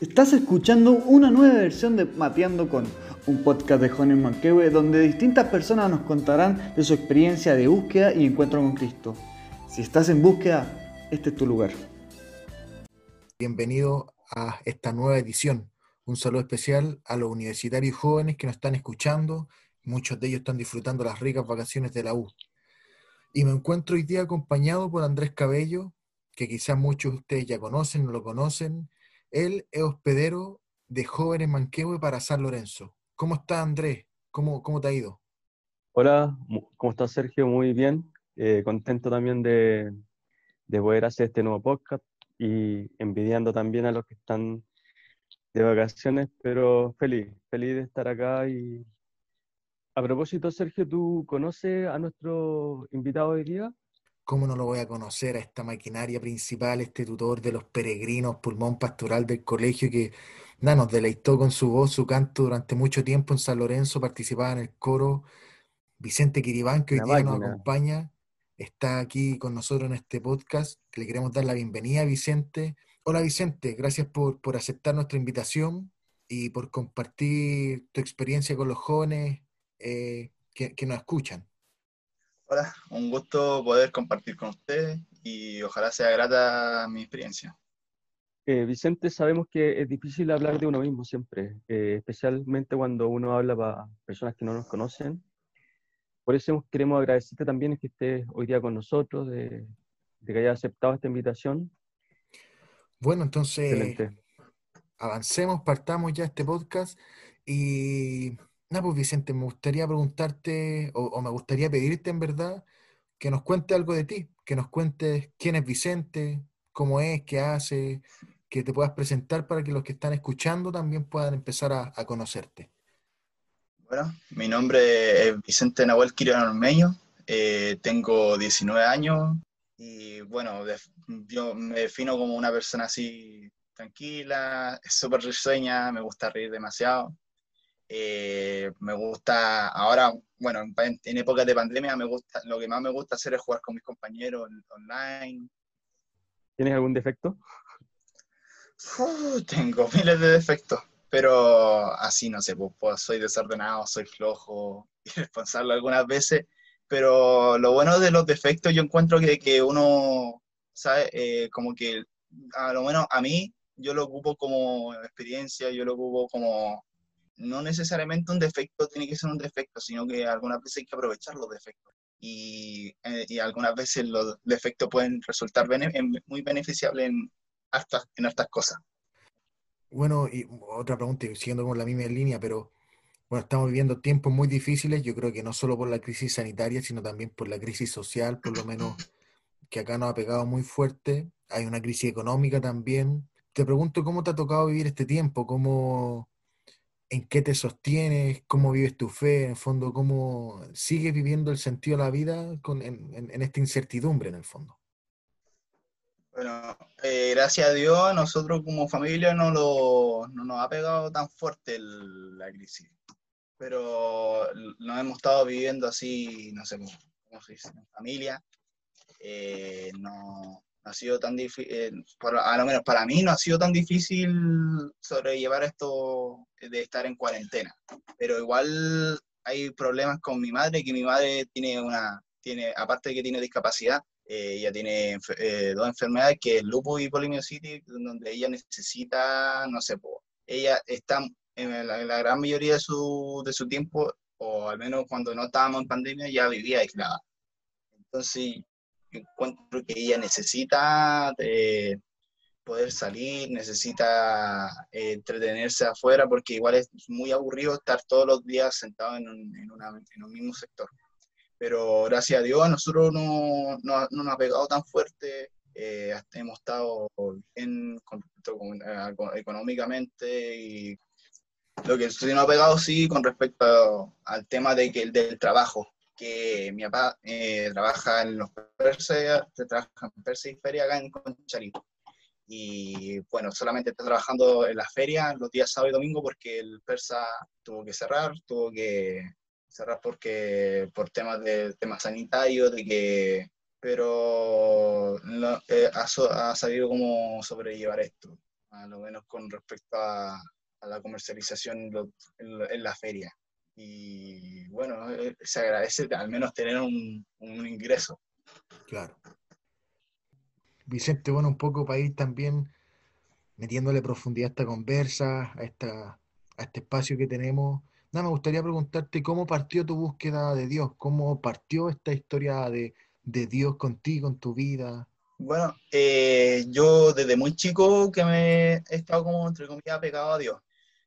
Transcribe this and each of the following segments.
Estás escuchando una nueva versión de Mapeando con, un podcast de Jóvenes Manquehue donde distintas personas nos contarán de su experiencia de búsqueda y encuentro con Cristo. Si estás en búsqueda, este es tu lugar. Bienvenido a esta nueva edición. Un saludo especial a los universitarios jóvenes que nos están escuchando. Muchos de ellos están disfrutando las ricas vacaciones de la U. Y me encuentro hoy día acompañado por Andrés Cabello, que quizás muchos de ustedes ya conocen, no lo conocen. Él es hospedero de Jóvenes Manquehue para San Lorenzo. ¿Cómo está Andrés? ¿Cómo, cómo te ha ido? Hola, ¿cómo estás Sergio? Muy bien. Eh, contento también de, de poder hacer este nuevo podcast y envidiando también a los que están de vacaciones, pero feliz, feliz de estar acá. Y a propósito, Sergio, ¿tú conoces a nuestro invitado hoy día? ¿Cómo no lo voy a conocer a esta maquinaria principal, este tutor de los peregrinos, pulmón pastoral del colegio que nos deleitó con su voz, su canto durante mucho tiempo en San Lorenzo, participaba en el coro. Vicente Quiribán, que hoy día nos acompaña, está aquí con nosotros en este podcast. Le queremos dar la bienvenida a Vicente. Hola Vicente, gracias por, por aceptar nuestra invitación y por compartir tu experiencia con los jóvenes eh, que, que nos escuchan. Hola, un gusto poder compartir con ustedes y ojalá sea grata mi experiencia. Eh, Vicente, sabemos que es difícil hablar de uno mismo siempre, eh, especialmente cuando uno habla para personas que no nos conocen. Por eso queremos agradecerte también que estés hoy día con nosotros, de, que hayas aceptado esta invitación. Bueno, entonces avancemos, partamos ya este podcast y nada, pues Vicente, me gustaría preguntarte o, me gustaría pedirte en verdad que nos cuente algo de ti, que nos cuentes quién es Vicente, cómo es, qué hace, que te puedas presentar para que los que están escuchando también puedan empezar a, conocerte. Bueno, mi nombre es Vicente Nahuel Quirón Ormeño, eh, tengo 19 años y bueno, yo me defino como una persona así tranquila, súper risueña, me gusta reír demasiado. Eh, me gusta, ahora, bueno, en, en, épocas de pandemia, me gusta, lo que más me gusta hacer es jugar con mis compañeros online. ¿Tienes algún defecto? tengo miles de defectos, pero así no sé, pues, pues, soy desordenado, soy flojo, irresponsable algunas veces, pero lo bueno de los defectos yo encuentro que, que uno, ¿sabe? Eh, como que a lo menos a mí yo lo ocupo como experiencia, yo lo ocupo como, no necesariamente un defecto tiene que ser un defecto, sino que algunas veces hay que aprovechar los defectos. Y, eh, y algunas veces los defectos pueden resultar muy beneficiables en, en estas cosas. Bueno, y otra pregunta, siguiendo con la misma línea, pero bueno, estamos viviendo tiempos muy difíciles, yo creo que no solo por la crisis sanitaria, sino también por la crisis social, por lo menos que acá nos ha pegado muy fuerte. Hay una crisis económica también. Te pregunto cómo te ha tocado vivir este tiempo, cómo, en qué te sostienes, cómo vives tu fe, en el fondo, cómo sigues viviendo el sentido de la vida con, en, esta incertidumbre, en el fondo. Bueno, eh, gracias a Dios, nosotros como familia no, lo, no nos ha pegado tan fuerte la crisis, pero nos hemos estado viviendo así, no sé cómo se dice, familia. Eh, no, ha sido tan difícil, eh, a lo menos para mí no ha sido tan difícil sobrellevar esto de estar en cuarentena, pero igual hay problemas con mi madre, que mi madre tiene una, tiene, aparte de que tiene discapacidad, eh, ella tiene eh, dos enfermedades, que es lupus y polimiositis, donde ella necesita, no sé, ella está en la, gran mayoría de su, de su tiempo, o al menos cuando no estábamos en pandemia, ya vivía aislada. Entonces, encuentro que ella necesita de poder salir, necesita eh, entretenerse afuera, porque igual es muy aburrido estar todos los días sentado en un, mismo sector. Pero gracias a Dios a nosotros no, no, no nos ha pegado tan fuerte, eh, hemos estado bien con, eh, económicamente y lo que sí nos ha pegado sí con respecto al tema de que, del trabajo, que mi papá eh, trabaja en los Perse, trabaja en Perse y Feria acá en Conchalito. Y bueno, solamente está trabajando en la feria los días sábado y domingo porque el Persa tuvo que cerrar, tuvo que cerrar porque por temas de temas sanitarios, de que pero no, eh, ha, ha, sabido cómo sobrellevar esto. a lo menos con respecto a, la comercialización en, la feria. Y bueno, eh, se agradece al menos tener un, un ingreso. Claro. Vicente, bueno, un poco para ir también metiéndole profundidad a esta conversa, a, esta, a este espacio que tenemos. Nada, me gustaría preguntarte cómo partió tu búsqueda de Dios, cómo partió esta historia de, de Dios contigo en tu vida. Bueno, eh, yo desde muy chico que me he estado como, entre comillas, pegado a Dios.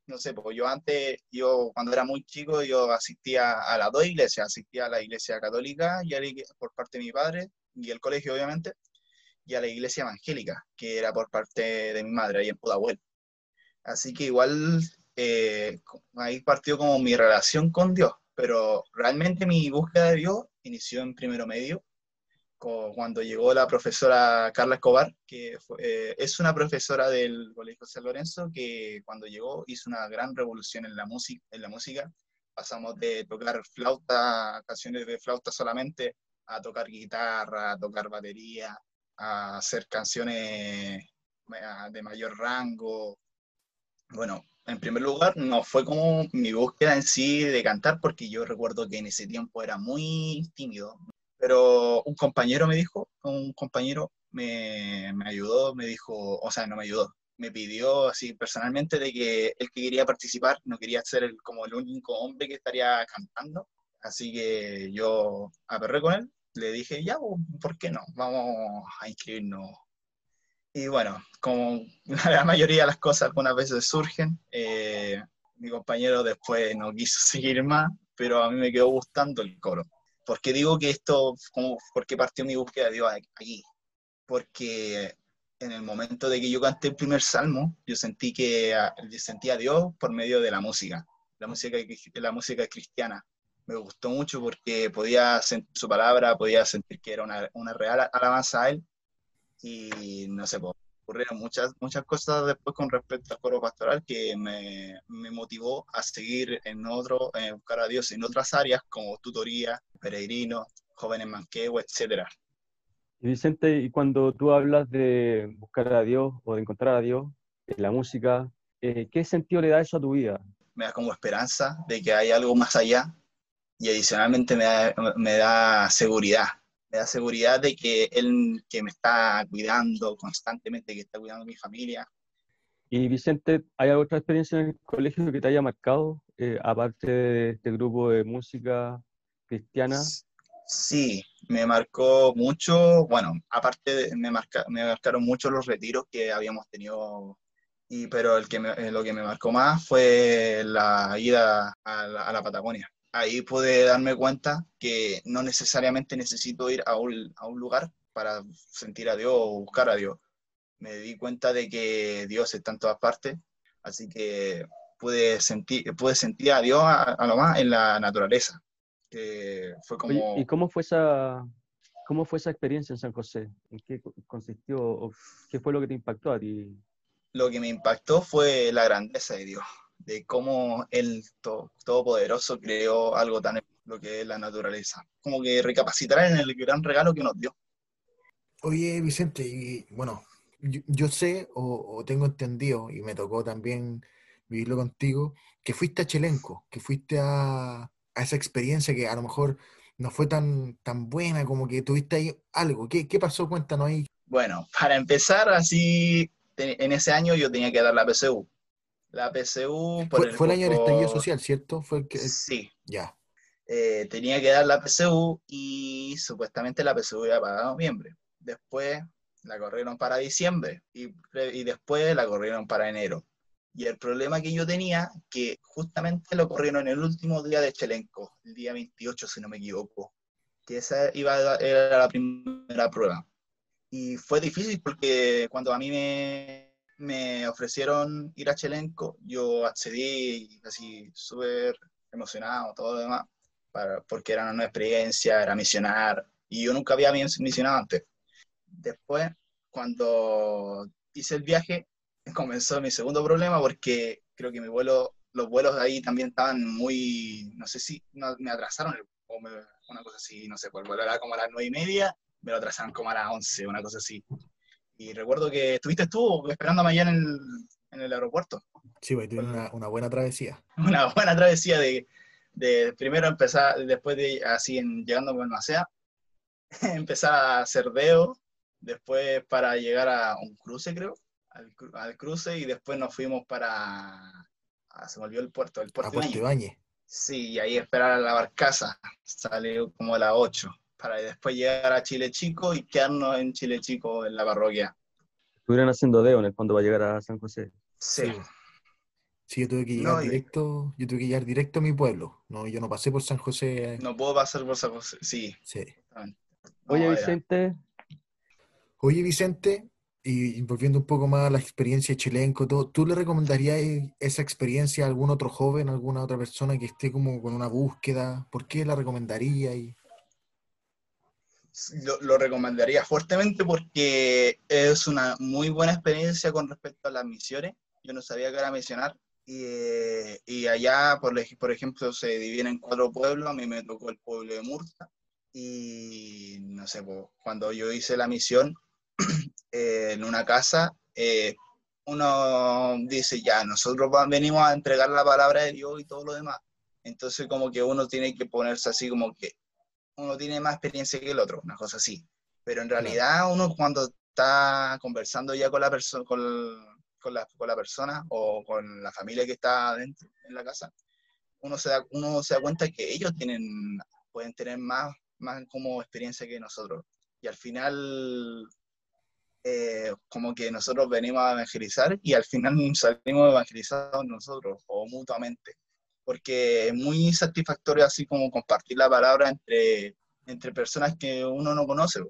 No sé, porque yo antes, yo cuando era muy chico, yo asistía a las dos iglesias, asistía a la iglesia católica y a por parte de mi padre y el colegio, obviamente, y a la iglesia evangélica, que era por parte de mi madre, ahí en Pudahuel. Así que igual eh, ahí partió como mi relación con Dios, pero realmente mi búsqueda de Dios inició en primero medio, cuando llegó la profesora Carla Escobar, que eh, es una profesora del Colegio San Lorenzo, que cuando llegó hizo una gran revolución en la, música, en la música. Pasamos de tocar flauta, canciones de flauta solamente, a tocar guitarra, a tocar batería, a hacer canciones de mayor rango. Bueno, en primer lugar, no fue como mi búsqueda en sí de cantar, porque yo recuerdo que en ese tiempo era muy tímido, pero un compañero me dijo, un compañero me, me, ayudó, me dijo, o sea, no me ayudó, me pidió así personalmente de que él que quería participar, no quería ser el, como el único hombre que estaría cantando, así que yo aperré con él, le dije, ya, pues, ¿por qué no? Vamos a inscribirnos. Y bueno, como la mayoría de las cosas algunas veces surgen, eh, mi compañero después no quiso seguir más, pero a mí me quedó gustando el coro. ¿Por qué digo que esto, como, por qué partió mi búsqueda de Dios aquí? Porque en el momento de que yo canté el primer salmo, yo sentí que yo sentía a Dios por medio de la música, la música, la música cristiana. Me gustó mucho porque podía sentir su palabra, podía sentir que era una, una real alabanza a Él. Y no sé, pues, ocurrieron muchas, muchas cosas después con respecto al coro pastoral que me, me motivó a seguir en otro, en buscar a Dios en otras áreas como tutoría, peregrino, jóvenes manqueos. Y Vicente, y cuando tú hablas de buscar a Dios o de encontrar a Dios en la música, eh, ¿qué sentido le da eso a tu vida? Me da como esperanza de que hay algo más allá y adicionalmente me da, me da seguridad me da seguridad de que él que me está cuidando constantemente, que está cuidando a mi familia. Y Vicente, ¿hay otra experiencia en el colegio que te haya marcado, eh, aparte de este grupo de música cristiana? Sí, me marcó mucho, bueno, aparte me, me marcaron mucho los retiros que habíamos tenido, y, pero el que eh, lo que me marcó más fue la ida a la Patagonia ahí pude darme cuenta que no necesariamente necesito ir a un, a un lugar para sentir a Dios o buscar a Dios. Me di cuenta de que Dios está en todas partes, así que pude sentir, pude sentir a Dios a, lo más en la naturaleza. Fue como... ¿Y cómo fue, esa, cómo fue esa experiencia en San José? ¿En qué consistió? O ¿Qué fue lo que te impactó a ti? Lo que me impactó fue la grandeza de Dios de cómo el Todopoderoso creó algo tan lo que es la naturaleza. Como que recapacitar en el gran regalo que nos dio. Oye, Vicente, y bueno, yo, sé o, tengo entendido, y me tocó también vivirlo contigo, que fuiste a Chelenco, que fuiste a, esa experiencia que a lo mejor no fue tan, tan buena, como que tuviste ahí algo. ¿Qué, qué pasó? Cuéntanos ahí. Bueno, para empezar, así, en ese año yo tenía que dar la PSU, la PSU... fue, el, fue el año del estallido social, ¿cierto? Fue que... Sí. Ya. Eh, tenía que dar la PSU y supuestamente la PSU iba para noviembre. Después la corrieron para diciembre y, y después la corrieron para enero. Y el problema que yo tenía, que justamente lo corrieron en el último día de Chelenco, el día 28, si no me equivoco, que esa iba a, era la primera prueba. Y fue difícil porque cuando a mí me, me ofrecieron ir a Chelenco, yo accedí así súper emocionado, todo lo demás, para, porque era una nueva experiencia, era misionar, y yo nunca había misionado antes. Después, cuando hice el viaje, comenzó mi segundo problema porque creo que mi vuelo, los vuelos ahí también estaban muy, no sé si me atrasaron, o una cosa así, no sé, pues el vuelo era como a las nueve y media, me lo atrasaron como a las once, una cosa así. Y recuerdo que estuviste tú esperándome allá en el, en el aeropuerto. Sí, pues tuvimos una, una buena travesía. Una buena travesía de, de primero empezar, después de así en, llegando a Buenos empezar a hacer deo, después para llegar a un cruce, creo, al, al cruce, y después nos fuimos para, ah, se me olvidó el puerto, el A puerto Ibañez. Sí, y ahí esperar a la barcaza, sale como a las 8, para después llegar a Chile Chico y quedarnos en Chile Chico en la parroquia. Estuvieron haciendo deo en el fondo para llegar a San José. Sí, Sí. Sí, yo tuve que No, llegar y- directo, yo tuve que llegar directo a mi pueblo. No, yo no pasé por San José. no puedo pasar por San José, sí. Sí. Oye, Vicente, Oye, Vicente, y volviendo un poco más a la experiencia chilenco, todo, ¿tú le recomendarías esa experiencia a algún otro joven, a alguna otra persona que esté como con una búsqueda? ¿Por qué la recomendaría? Y... lo, lo recomendaría fuertemente porque es una muy buena experiencia con respecto a las misiones. Yo no sabía que era misionar. Y, eh, y allá, por, por ejemplo, se dividen en cuatro pueblos. A mí me tocó el pueblo de Murta. Y no sé, pues, cuando yo hice la misión eh, en una casa, eh, uno dice, ya, nosotros venimos a entregar la palabra de Dios y todo lo demás. Entonces, como que uno tiene que ponerse así como que uno tiene más experiencia que el otro, una cosa así. Pero en realidad uno cuando está conversando ya con la persona, con, con, la, con la persona o con la familia que está dentro en la casa, uno se da, uno se da cuenta que ellos tienen, pueden tener más, más como experiencia que nosotros. Y al final, eh, como que nosotros venimos a evangelizar y al final salimos evangelizados nosotros o mutuamente porque es muy satisfactorio así como compartir la palabra entre, entre personas que uno no conoce.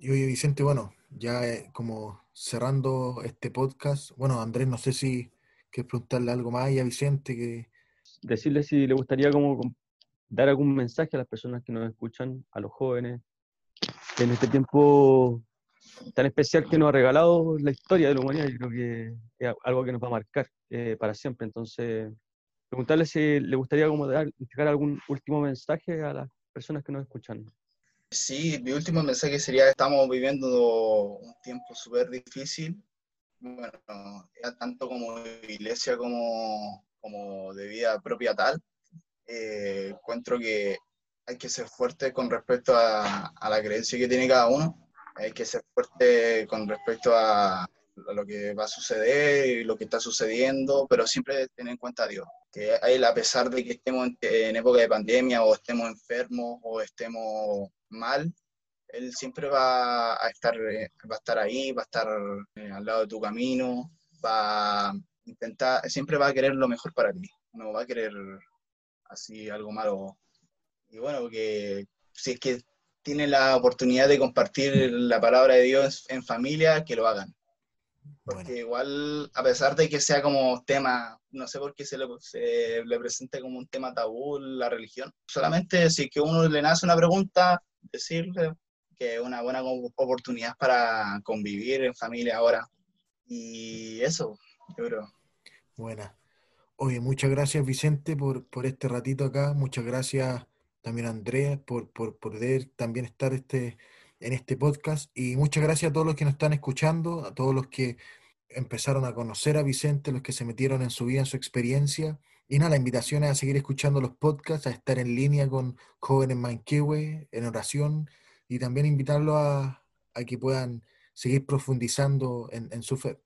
Y oye, Vicente, bueno, ya eh, como cerrando este podcast, bueno, Andrés, no sé si quieres preguntarle algo más y a Vicente, que decirle si le gustaría como com- dar algún mensaje a las personas que nos escuchan, a los jóvenes, en este tiempo tan especial que nos ha regalado la historia de la humanidad. Yo creo que es algo que nos va a marcar eh, para siempre. Entonces, preguntarle si le gustaría como dar, dejar algún último mensaje a las personas que nos escuchan. Sí, mi último mensaje sería que estamos viviendo un tiempo súper difícil, bueno, ya tanto como iglesia como, como de vida propia tal. Eh, encuentro que hay que ser fuerte con respecto a, a la creencia que tiene cada uno, hay que ser fuerte con respecto a, lo que va a suceder y lo que está sucediendo, pero siempre tener en cuenta a Dios, que a Él, a pesar de que estemos en, en época de pandemia o estemos enfermos o estemos mal, Él siempre va a estar, eh, va a estar ahí, va a estar eh, al lado de tu camino, va a intentar, siempre va a querer lo mejor para ti, no va a querer así algo malo. Y bueno, que si es que tienen la oportunidad de compartir la palabra de Dios en familia, que lo hagan. Porque bueno, igual, a pesar de que sea como tema, no sé por qué se le, se le presenta como un tema tabú la religión, solamente si que uno le nace una pregunta, decirle que es una buena oportunidad para convivir en familia ahora. Y eso, yo creo. buena. Oye, muchas gracias, Vicente, por, por este ratito acá. Muchas gracias también a Andrés por, por poder también estar este, en este podcast. Y muchas gracias a todos los que nos están escuchando, a todos los que empezaron a conocer a Vicente, los que se metieron en su vida, en su experiencia. Y nada, la invitación es a seguir escuchando los podcasts, a estar en línea con Jóvenes Manquehue, en oración, y también invitarlos a, a que puedan seguir profundizando en, en su fe.